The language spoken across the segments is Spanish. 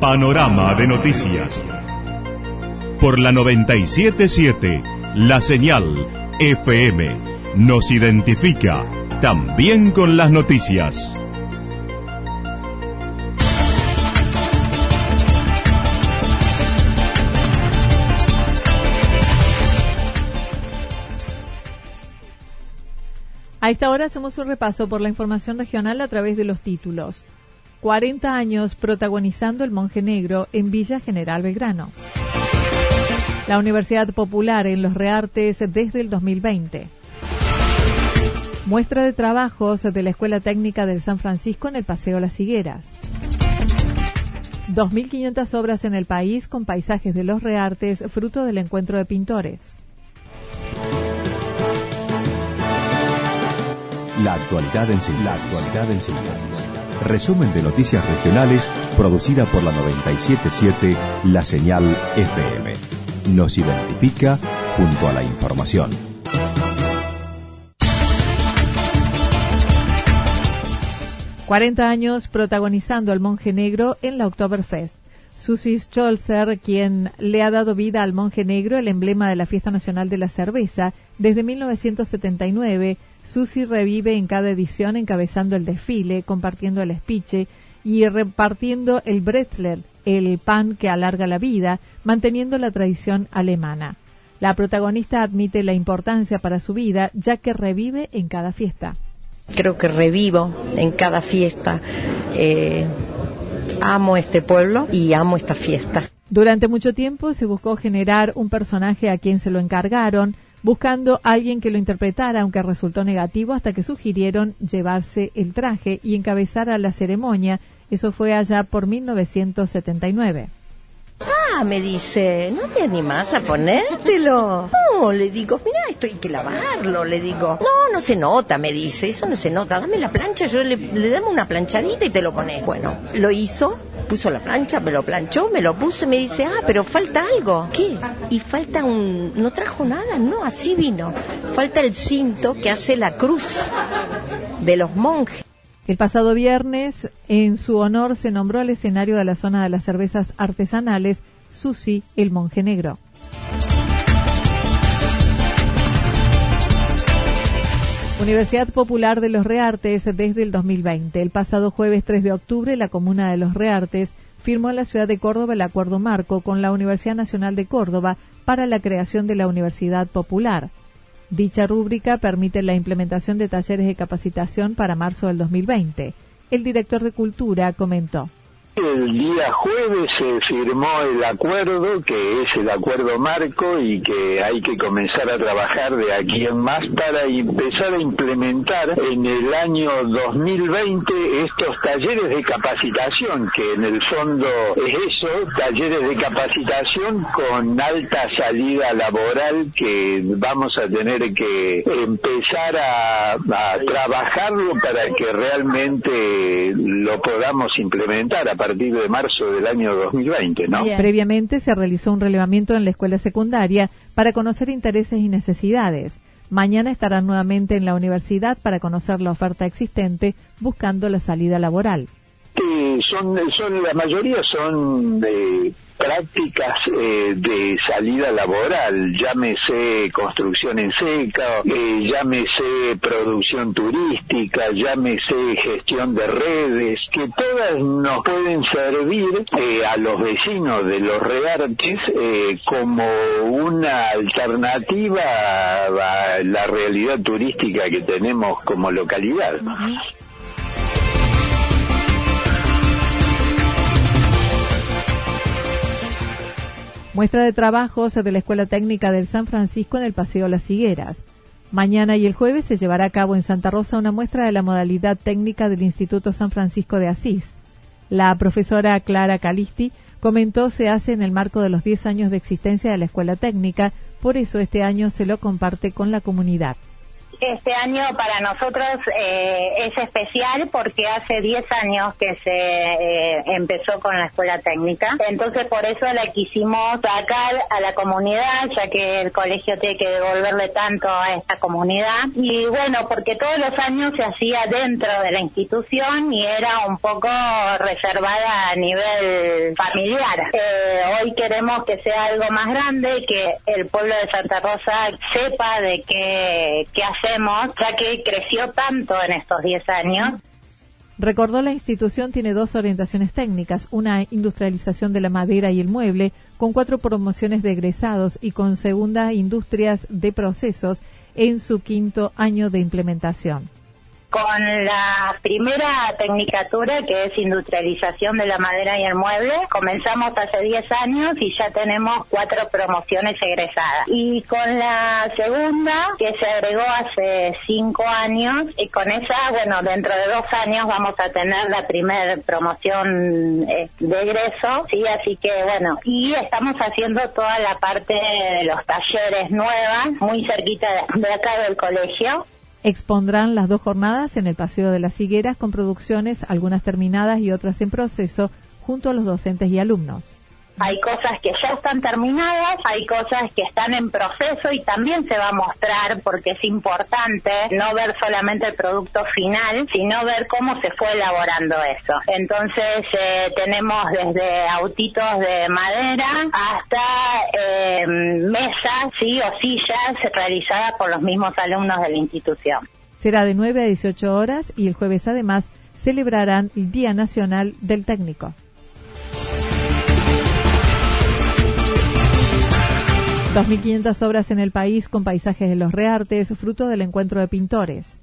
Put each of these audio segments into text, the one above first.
Panorama de noticias. Por la 977, la señal FM nos identifica también con las noticias. A esta hora hacemos un repaso por la información regional a través de los títulos. 40 años protagonizando el monje negro en Villa General Belgrano. La Universidad Popular en Los Reartes desde el 2020. Muestra de trabajos de la Escuela Técnica del San Francisco en el Paseo Las Higueras. 2.500 obras en el país con paisajes de los Reartes, fruto del encuentro de pintores. La actualidad en síntesis. Resumen de noticias regionales producida por la 977 La Señal FM. Nos identifica junto a la información. ...40 años protagonizando al monje negro en la Oktoberfest. Susie Scholzer, quien le ha dado vida al monje negro, el emblema de la Fiesta Nacional de la Cerveza, desde 1979, Susi revive en cada edición encabezando el desfile, compartiendo el speech y repartiendo el Bretzler, el pan que alarga la vida, manteniendo la tradición alemana. La protagonista admite la importancia para su vida, ya que revive en cada fiesta. Creo que revivo en cada fiesta. Eh, amo este pueblo y amo esta fiesta. Durante mucho tiempo se buscó generar un personaje a quien se lo encargaron, buscando a alguien que lo interpretara, aunque resultó negativo, hasta que sugirieron llevarse el traje y encabezar a la ceremonia. Eso fue allá por 1979. Ah, me dice, ¿no te animás a ponértelo? No, le digo, mira, esto hay que lavarlo, le digo. No, no se nota, me dice, eso no se nota, dame la plancha, yo le, le damos una planchadita y te lo pones. Bueno, lo hizo, puso la plancha, me lo planchó, me lo puso y me dice, ah, pero falta algo. ¿Qué? Y falta un... no trajo nada, no, así vino. Falta el cinto que hace la cruz de los monjes. El pasado viernes, en su honor, se nombró al escenario de la zona de las cervezas artesanales Susi, el monje negro. Universidad Popular de los Reartes desde el 2020. El pasado jueves 3 de octubre, la comuna de los Reartes firmó en la ciudad de Córdoba el acuerdo marco con la Universidad Nacional de Córdoba para la creación de la Universidad Popular. Dicha rúbrica permite la implementación de talleres de capacitación para marzo del 2020. El director de Cultura comentó. El día jueves se firmó el acuerdo, que es el acuerdo marco y que hay que comenzar a trabajar de aquí en más para empezar a implementar en el año 2020 estos talleres de capacitación, que en el fondo es eso, talleres de capacitación con alta salida laboral que vamos a tener que empezar a, trabajarlo para que realmente lo podamos implementar partir de marzo del año 2020, ¿no? Previamente se realizó un relevamiento en la escuela secundaria para conocer intereses y necesidades. Mañana estarán nuevamente en la universidad para conocer la oferta existente buscando la salida laboral. son, son la mayoría son de prácticas eh, de salida laboral, llámese construcción en seca, eh, llámese producción turística, llámese gestión de redes, que todas nos pueden servir eh, a los vecinos de los reartes como una alternativa a la realidad turística que tenemos como localidad. Muestra de trabajos de la Escuela Técnica del San Francisco en el Paseo Las Higueras. Mañana y el jueves se llevará a cabo en Santa Rosa una muestra de la modalidad técnica del Instituto San Francisco de Asís. La profesora Clara Calisti comentó se hace en el marco de los 10 años de existencia de la escuela técnica, por eso este año se lo comparte con la comunidad. Este año para nosotros eh, es especial porque hace 10 años que se eh, empezó con la escuela técnica. Entonces por eso la quisimos sacar a la comunidad, ya que el colegio tiene que devolverle tanto a esta comunidad. Y bueno, porque todos los años se hacía dentro de la institución y era un poco reservada a nivel familiar. Eh, hoy queremos que sea algo más grande, que el pueblo de Santa Rosa sepa de qué, qué hacer ya que creció tanto en estos 10 años. Recordó la institución tiene dos orientaciones técnicas, una industrialización de la madera y el mueble, con cuatro promociones de egresados y con segunda industrias de procesos en su quinto año de implementación con la primera tecnicatura que es industrialización de la madera y el mueble. Comenzamos hace 10 años y ya tenemos cuatro promociones egresadas. Y con la segunda que se agregó hace 5 años y con esa, bueno, dentro de dos años vamos a tener la primera promoción eh, de egreso, sí, así que bueno, y estamos haciendo toda la parte de los talleres nuevas, muy cerquita de acá del colegio expondrán las dos jornadas en el Paseo de las Higueras con producciones, algunas terminadas y otras en proceso, junto a los docentes y alumnos. Hay cosas que ya están terminadas, hay cosas que están en proceso y también se va a mostrar porque es importante no ver solamente el producto final, sino ver cómo se fue elaborando eso. Entonces eh, tenemos desde autitos de madera hasta eh, mesas sí, o sillas realizadas por los mismos alumnos de la institución. Será de 9 a 18 horas y el jueves además celebrarán el Día Nacional del Técnico. 2.500 obras en el país con paisajes de los reartes, fruto del encuentro de pintores.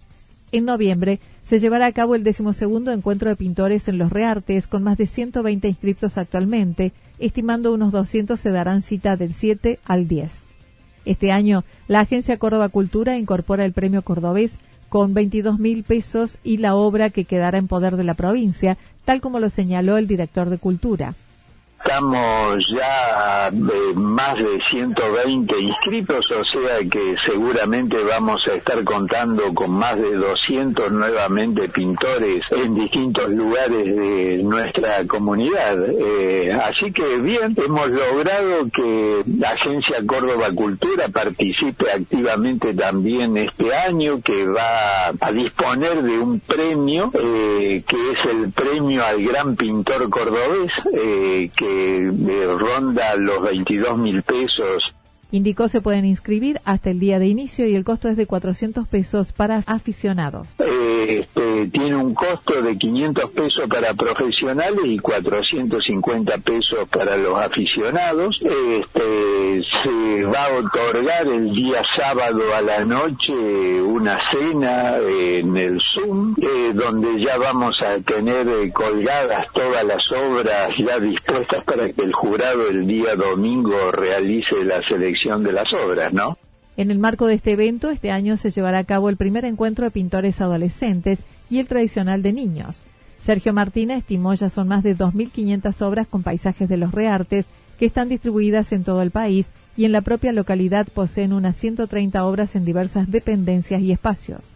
En noviembre se llevará a cabo el decimosegundo encuentro de pintores en los reartes, con más de 120 inscriptos actualmente, estimando unos 200 se darán cita del 7 al 10. Este año, la Agencia Córdoba Cultura incorpora el premio cordobés con 22 mil pesos y la obra que quedará en poder de la provincia, tal como lo señaló el director de Cultura. Estamos ya de más de 120 inscritos, o sea que seguramente vamos a estar contando con más de 200 nuevamente pintores en distintos lugares de nuestra comunidad. Eh, así que bien, hemos logrado que la Agencia Córdoba Cultura participe activamente también este año, que va a disponer de un premio, eh, que es el premio al gran pintor cordobés, eh, que ronda los 22 mil pesos Indicó se pueden inscribir hasta el día de inicio y el costo es de 400 pesos para aficionados. Este, tiene un costo de 500 pesos para profesionales y 450 pesos para los aficionados. Este, se va a otorgar el día sábado a la noche una cena en el Zoom, eh, donde ya vamos a tener eh, colgadas todas las obras ya dispuestas para que el jurado el día domingo realice la selección de las obras, ¿no? En el marco de este evento, este año se llevará a cabo el primer encuentro de pintores adolescentes y el tradicional de niños. Sergio Martínez estimó ya son más de 2.500 obras con paisajes de los reartes que están distribuidas en todo el país y en la propia localidad poseen unas 130 obras en diversas dependencias y espacios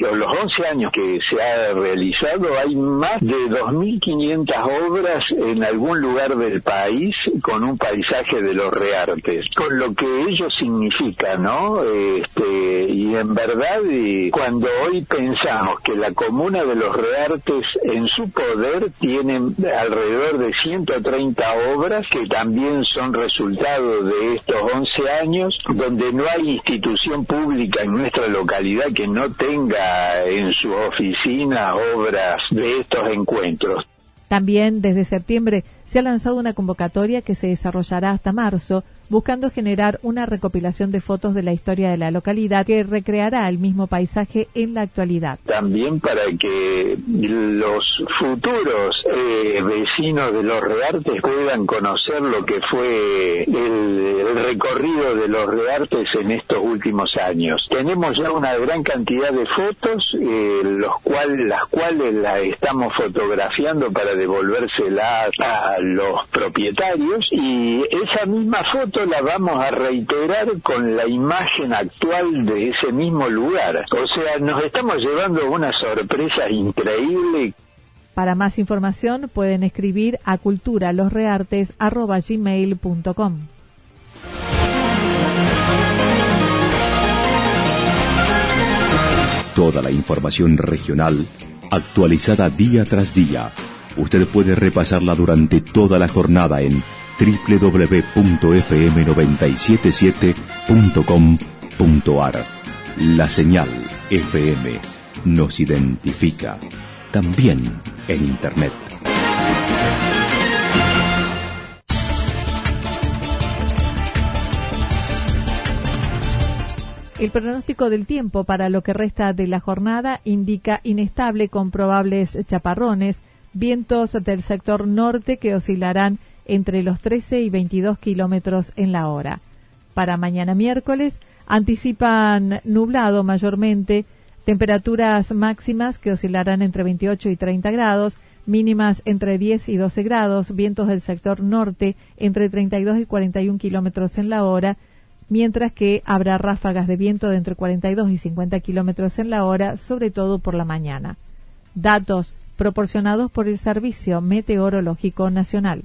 los 11 años que se ha realizado hay más de 2.500 obras en algún lugar del país con un paisaje de los reartes, con lo que ello significa, ¿no? Este, y en verdad, y cuando hoy pensamos que la comuna de los reartes en su poder tiene alrededor de 130 obras que también son resultado de estos 11 años, donde no hay institución pública en nuestra localidad que no tenga en su oficina obras de estos encuentros. También desde septiembre se ha lanzado una convocatoria que se desarrollará hasta marzo buscando generar una recopilación de fotos de la historia de la localidad que recreará el mismo paisaje en la actualidad. También para que los futuros eh, vecinos de los Reartes puedan conocer lo que fue el, recorrido de los Reartes en estos últimos años. Tenemos ya una gran cantidad de fotos, eh, los cual, las cuales las estamos fotografiando para devolvérsela a los propietarios y esa misma foto la vamos a reiterar con la imagen actual de ese mismo lugar. O sea, nos estamos llevando una sorpresa increíble. Para más información pueden escribir a culturalosreartes.com. Toda la información regional actualizada día tras día. Usted puede repasarla durante toda la jornada en www.fm977.com.ar. La señal FM nos identifica también en Internet. El pronóstico del tiempo para lo que resta de la jornada indica inestable con probables chaparrones, vientos del sector norte que oscilarán entre los 13 y 22 kilómetros en la hora. Para mañana miércoles anticipan nublado mayormente, temperaturas máximas que oscilarán entre 28 y 30 grados, mínimas entre 10 y 12 grados, vientos del sector norte entre 32 y 41 kilómetros en la hora, mientras que habrá ráfagas de viento de entre 42 y 50 kilómetros en la hora, sobre todo por la mañana. Datos proporcionados por el Servicio Meteorológico Nacional.